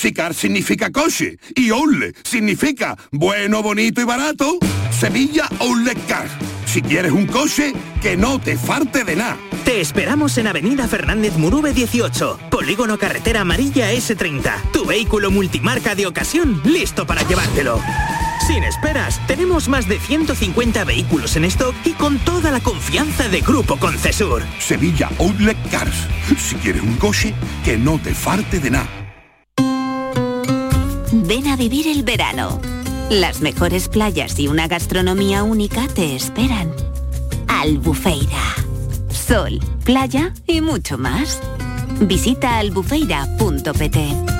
si car significa coche y outlet significa bueno, bonito y barato, Sevilla Outlet Car. Si quieres un coche, que no te falte de nada. Te esperamos en Avenida Fernández Murube 18, Polígono Carretera Amarilla S30. Tu vehículo multimarca de ocasión listo para llevártelo. Sin esperas, tenemos más de 150 vehículos en stock y con toda la confianza de Grupo Concesur. Sevilla Outlet Cars. Si quieres un coche, que no te falte de nada. Ven a vivir el verano. Las mejores playas y una gastronomía única te esperan. Albufeira. Sol, playa y mucho más. Visita albufeira.pt.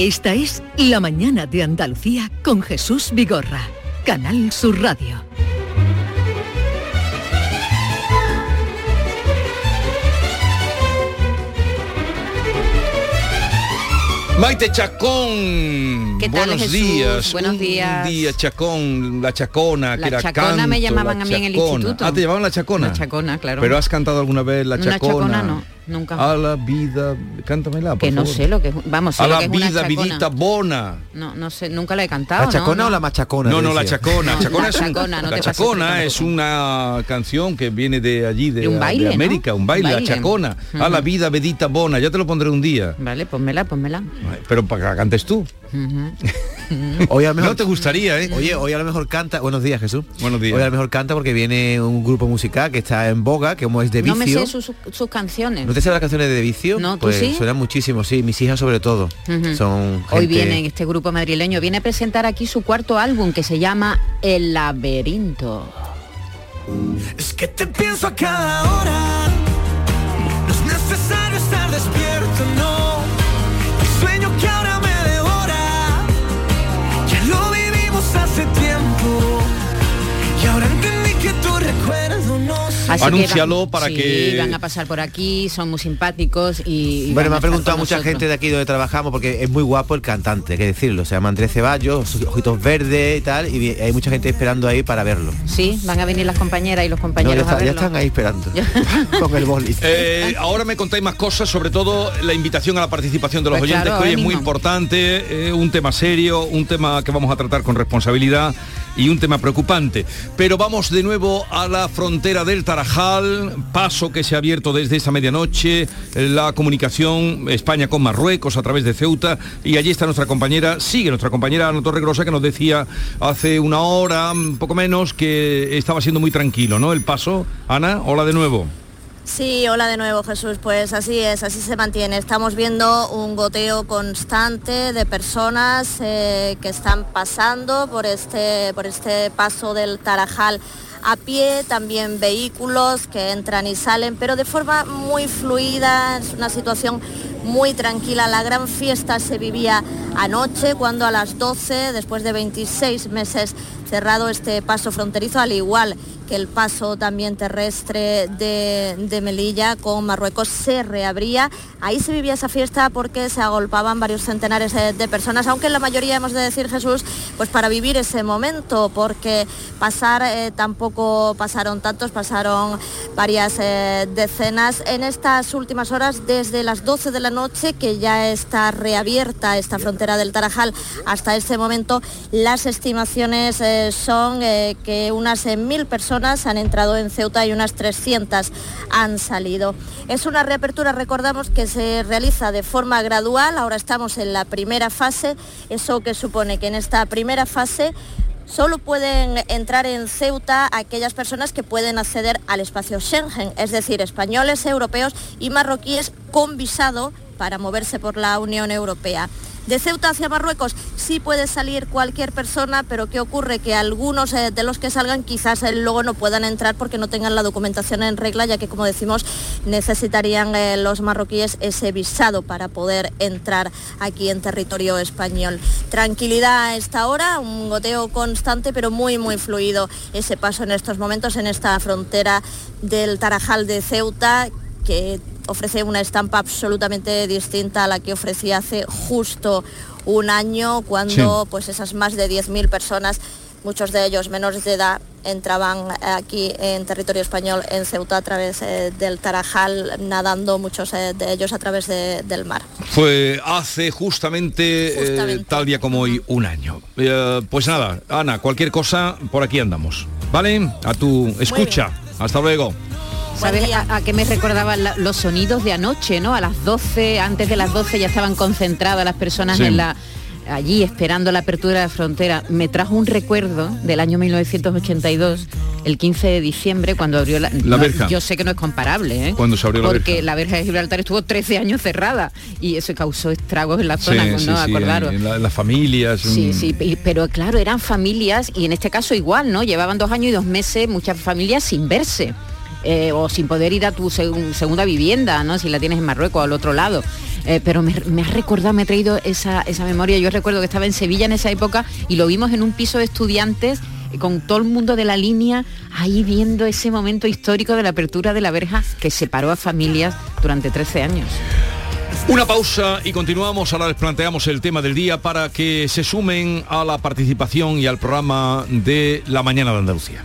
Esta es La Mañana de Andalucía con Jesús Vigorra, Canal Sur Radio. Maite Chacón. ¿Qué tal, Buenos Jesús? días. Buenos Un días. día Chacón, la Chacona, La que era Chacona canto, me llamaban la a mí en el instituto. Ah, te llamaban la Chacona. La Chacona, claro. Pero has cantado alguna vez la Una Chacona. Chacona no, nunca. A la vida, cántamela, por que no favor. sé lo que es. Vamos, sé A lo la que es una vida, chacona. vidita bona. No, no sé, nunca la he cantado. ¿La chacona ¿no? o la machacona? No, no, la chacona. No, chacona la es, un- chacona, no la te pases chacona es una canción que viene de allí, de, De un de baile, ¿no? América, un baile, Baile. la chacona. A la vida, vedita bona. Ya te lo pondré un día. Vale, pónmela, pónmela. Pero para que la cantes tú. Hoy a lo mejor, No te gustaría, ¿eh? Oye, hoy a lo mejor canta. Buenos días, Jesús. Buenos días. Hoy a lo mejor canta porque viene un grupo musical que está en boga, que como es de No me vicio. sé sus, sus canciones. ¿No te sabes las canciones de vicio? No, ¿tú pues sí? suenan muchísimo, sí. Mis hijas sobre todo. Son Hoy viene este grupo madrileño, viene a presentar aquí su cuarto álbum que se llama El laberinto. Es que te pienso a cada hora. No es necesario que tu recuerdo no Así que Anúncialo van- para sí, que- van a pasar por aquí, son muy simpáticos y... y Bueno, me ha preguntado mucha nosotros. gente de aquí donde trabajamos porque es muy guapo el cantante, hay que decirlo. Se llama Andrés Ceballos, sus ojitos verdes y tal, y hay mucha gente esperando ahí para verlo. Sí, van a venir las compañeras y los No, compañeros ya, a están ahí esperando. con el boli. Eh, ahora me contáis más cosas, sobre todo la invitación a la participación de los Pues oyentes, claro, que hoy es muy importante, eh, un tema serio, un tema que vamos a tratar con responsabilidad y un tema preocupante. Pero vamos de nuevo a la frontera del Tarajal, paso que se ha abierto desde esta medianoche, eh, la comunicación España con Marruecos a través de Ceuta, y allí está nuestra compañera, sigue nuestra compañera Ana Torregrosa, que nos decía hace una hora, un poco menos, que estaba siendo muy tranquilo, ¿no? El paso. Ana, hola de nuevo. Sí, hola de nuevo Jesús, pues así es, así se mantiene. Estamos viendo un goteo constante de personas eh, que están pasando por este, por este paso del Tarajal a pie, también vehículos que entran y salen, pero de forma muy fluida, es una situación muy tranquila. La gran fiesta se vivía anoche cuando a las 12, después de 26 meses cerrado este paso fronterizo, al igual que el paso también terrestre de, de Melilla con Marruecos se reabría. Ahí se vivía esa fiesta porque se agolpaban varios centenares de, personas, aunque la mayoría hemos de decir Jesús, pues para vivir ese momento, porque pasar eh, tampoco pasaron tantos, pasaron varias eh, decenas en estas últimas horas desde las 12 de la noche que ya está reabierta esta frontera del Tarajal hasta este momento. Las estimaciones eh, son eh, que unas eh, mil personas han entrado en Ceuta y unas 300 han salido. Es una reapertura, recordamos, que se realiza de forma gradual, ahora estamos en la primera fase, eso que supone que en esta primera fase solo pueden entrar en Ceuta aquellas personas que pueden acceder al espacio Schengen, es decir, españoles, europeos y marroquíes con visado para moverse por la Unión Europea. De Ceuta hacia Marruecos sí puede salir cualquier persona, pero ¿qué ocurre? Que algunos eh, de los que salgan quizás eh, luego no puedan entrar porque no tengan la documentación en regla, ya que como decimos necesitarían eh, los marroquíes ese visado para poder entrar aquí en territorio español. Tranquilidad a esta hora, un goteo constante pero muy muy fluido ese paso en estos momentos en esta frontera del Tarajal de Ceuta que ofrece una estampa absolutamente distinta a la que ofrecía hace justo un año cuando pues esas más de 10.000 personas muchos de ellos menores de edad entraban aquí en territorio español en Ceuta a través eh, del Tarajal nadando muchos eh, de ellos a través del mar. Fue hace justamente, eh, tal día como hoy un año. pues nada, Ana, cualquier cosa por aquí andamos. ¿Vale? A tu escucha. Hasta luego. ¿Sabes a, qué me recordaban los sonidos de anoche, ¿no? A las 12, antes de las 12 ya estaban concentradas las personas en la allí esperando la apertura de la frontera, me trajo un recuerdo del año 1982, el 15 de diciembre, cuando abrió la, verja. Yo sé que no es comparable, ¿eh? Cuando se abrió la Porque la verja de Gibraltar estuvo 13 años cerrada y eso causó estragos en la zona, sí, ¿no? Sí, en, las familias. Sí, sí, pero claro, eran familias y en este caso igual, ¿no? Llevaban dos años y dos meses muchas familias sin verse. Eh, o sin poder ir a tu segunda vivienda, ¿no? Si la tienes en Marruecos, al otro lado. Eh, pero me, me, ha recordado, me ha traído esa, esa memoria. Yo recuerdo que estaba en Sevilla en esa época y lo vimos en un piso de estudiantes con todo el mundo de la línea ahí viendo ese momento histórico de la apertura de la verja que separó a familias durante 13 años. Una pausa y continuamos. Ahora les planteamos el tema del día para que se sumen a la participación y al programa de la mañana de Andalucía.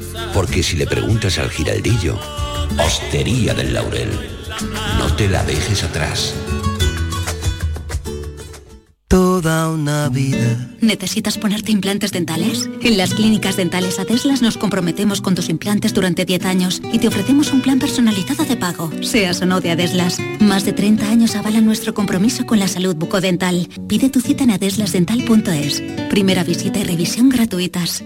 Porque si le preguntas al giraldillo, Hostería del Laurel, no te la dejes atrás. Toda una vida. ¿Necesitas ponerte implantes dentales? En las clínicas dentales Adeslas nos comprometemos con tus implantes durante 10 años y te ofrecemos un plan personalizado de pago, seas o no de Adeslas. Más de 30 años avalan nuestro compromiso con la salud bucodental. Pide tu cita en adeslasdental.es. Primera visita y revisión gratuitas.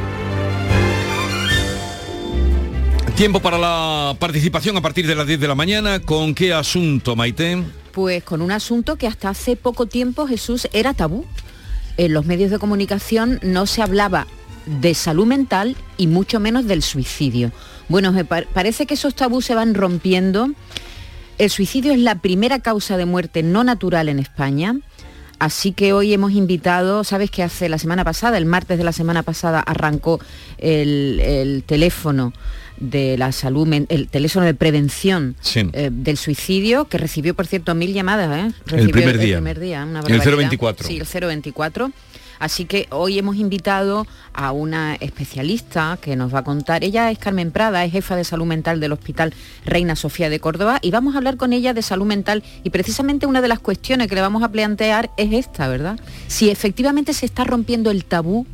Tiempo para la participación a partir de las 10 de la mañana. ¿Con qué asunto, Maite? Pues con un asunto que hasta hace poco tiempo Jesús era tabú. En los medios de comunicación no se hablaba de salud mental y mucho menos del suicidio. Bueno, parece que esos tabús se van rompiendo. El suicidio es la primera causa de muerte no natural en España. Así que hoy hemos invitado, sabes que hace la semana pasada, el martes de la semana pasada, arrancó el, teléfono de la salud, el teléfono de prevención eh, del suicidio, que recibió, por cierto, mil llamadas. ¿eh? el primer día. El primer día, el 024. Sí, el 024 Así que hoy hemos invitado a una especialista que nos va a contar. Ella es Carmen Prada, es jefa de salud mental del Hospital Reina Sofía de Córdoba y vamos a hablar con ella de salud mental y precisamente una de las cuestiones que le vamos a plantear es esta, ¿verdad? Si efectivamente se está rompiendo el tabú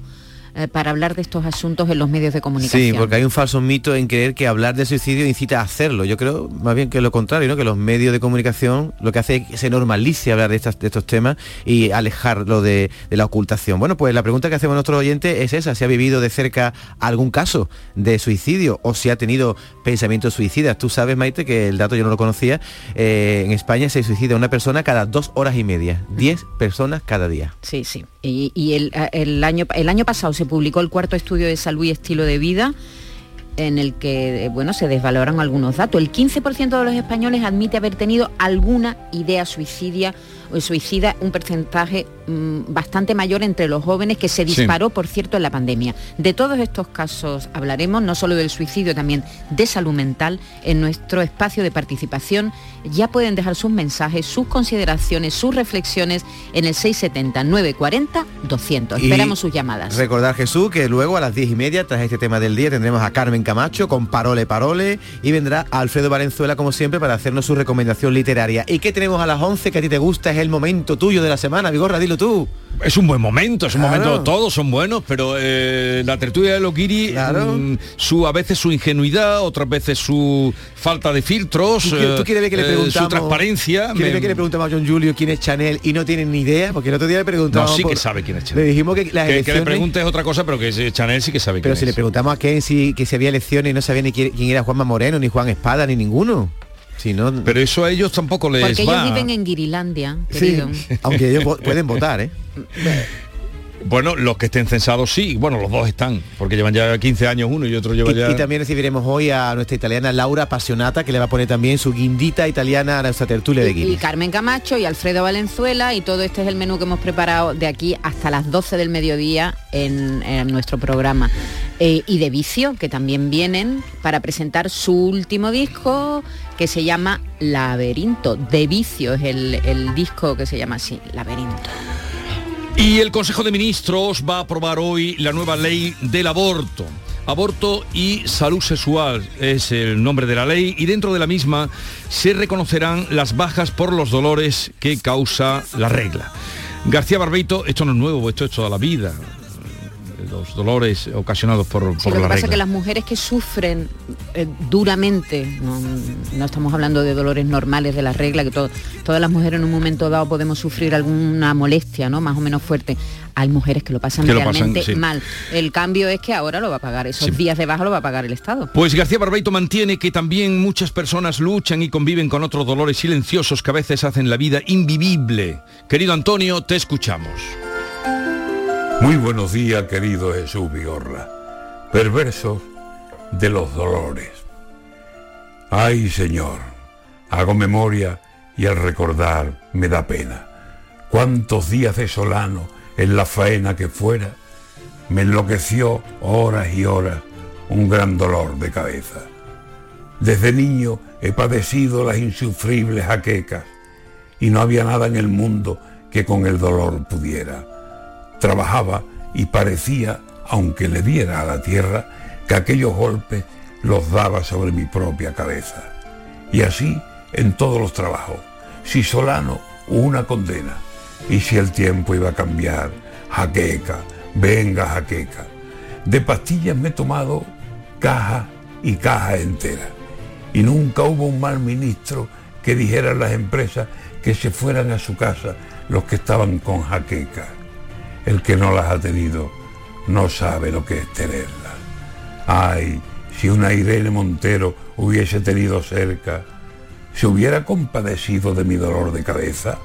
eh, para hablar de estos asuntos en los medios de comunicación. Sí, porque hay un falso mito en creer que hablar de suicidio incita a hacerlo. Yo creo más bien que lo contrario, ¿no? que los medios de comunicación lo que hace es que se normalice hablar de, estos temas y alejarlo de, la ocultación. Bueno, pues la pregunta que hacemos a nuestro oyente es esa, si ha vivido de cerca algún caso de suicidio o si ha tenido pensamientos suicidas. Tú sabes, Maite, que el dato yo no lo conocía, eh, en España se suicida una persona cada dos horas y media, diez personas cada día. Sí, sí. Y, el, año, el año pasado se publicó el cuarto estudio de salud y estilo de vida en el que eh, bueno, se desvaloran algunos datos. El 15% de los españoles admite haber tenido alguna idea suicidia suicida un porcentaje mm, bastante mayor entre los jóvenes que se disparó, por cierto, en la pandemia. De todos estos casos hablaremos, no solo del suicidio, también de salud mental en nuestro espacio de participación. Ya pueden dejar sus mensajes, sus consideraciones, sus reflexiones en el 670 940 200. Esperamos sus llamadas. Recordar Jesús que luego a las 10 y media, tras este tema del día, tendremos a Carmen Camacho con Parole Parole y vendrá Alfredo Valenzuela como siempre para hacernos su recomendación literaria. ¿Y qué tenemos a las 11 que a ti te gusta? El momento tuyo de la semana, Vigorra, dilo tú. Es un buen momento, es un momento, todos son buenos, pero eh, la tertulia de Loquiri, mm, su, a veces su ingenuidad, otras veces su falta de filtros, ¿Tú, quieres ver que le eh, preguntamos, su transparencia. ¿Quieres ver que le preguntamos a John Julio quién es Chanel y no tienen ni idea? Porque el otro día le preguntamos... No, sí que sabe quién es Chanel. Le dijimos que las que, que le preguntes otra cosa, pero que Chanel sí que sabe quién es. Pero si le preguntamos a Ken si, que si había elecciones y no sabía ni quién, quién era Juanma Moreno, ni Juan Espada, ni ninguno. Pero eso a ellos tampoco les Porque ellos viven en Guirilandia, querido. aunque ellos pueden votar, ¿eh? Bueno, los que estén censados sí, bueno, los dos están, porque llevan ya 15 años uno y otro lleva ya... Y también recibiremos hoy a nuestra italiana Laura Apasionata, que le va a poner también su guindita italiana a nuestra tertulia de Guiri. Y Carmen Camacho y Alfredo Valenzuela, y todo este es el menú que hemos preparado de aquí hasta las 12 del mediodía en, nuestro programa. Eh, y de Vicio, que también vienen para presentar su último disco, que se llama Laberinto. De Vicio es el, el disco que se llama así, Laberinto. Y el Consejo de Ministros va a aprobar hoy la nueva ley del aborto. Aborto y salud sexual es el nombre de la ley y dentro de la misma se reconocerán las bajas por los dolores que causa la regla. García Barbeito, esto no es nuevo, esto es toda la vida los dolores ocasionados por, por lo que pasa es que las mujeres que sufren eh, duramente, no, estamos hablando de dolores normales de la regla, que todas las mujeres en un momento dado podemos sufrir alguna molestia, ¿no? Más o menos fuerte. Hay mujeres que lo pasan realmente mal. El cambio es que ahora lo va a pagar, esos días de baja lo va a pagar el Estado. Pues García Barbeito mantiene que también muchas personas luchan y conviven con otros dolores silenciosos que a veces hacen la vida invivible. Querido Antonio, te escuchamos. Muy buenos días, querido Jesús Vigorra. Perversos de los dolores. Ay, Señor, hago memoria y al recordar me da pena. Cuántos días de solano en la faena que fuera me enloqueció horas y horas un gran dolor de cabeza. Desde niño he padecido las insufribles jaquecas y no había nada en el mundo que con el dolor pudiera Trabajaba y parecía, aunque le diera a la tierra, que aquellos golpes los daba sobre mi propia cabeza. Y así en todos los trabajos. Si Solano, una condena. Y si el tiempo iba a cambiar, jaqueca, venga jaqueca. De pastillas me he tomado caja y caja entera. Y nunca hubo un mal ministro que dijera a las empresas que se fueran a su casa los que estaban con jaqueca. El que no las ha tenido no sabe lo que es tenerlas. Ay, si una Irene Montero hubiese tenido cerca, ¿se hubiera compadecido de mi dolor de cabeza?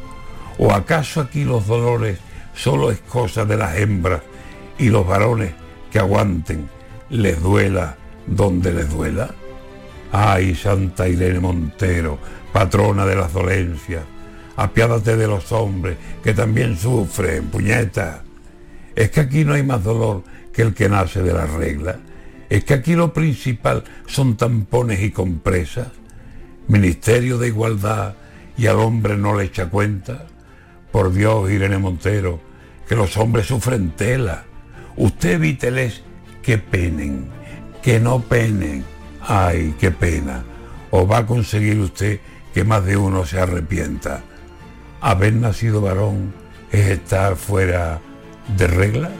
¿O acaso aquí los dolores solo es cosa de las hembras y los varones que aguanten les duela donde les duela? Ay, Santa Irene Montero, patrona de las dolencias, apiádate de los hombres, que también sufren, puñeta. Es que aquí no hay más dolor que el que nace de la regla. Es que aquí lo principal son tampones y compresas. Ministerio de Igualdad y al hombre no le echa cuenta. Por Dios, Irene Montero, que los hombres sufren tela. Usted evíteles que penen, que no penen. Ay, qué pena. O va a conseguir usted que más de uno se arrepienta. Haber nacido varón es estar fuera de regla?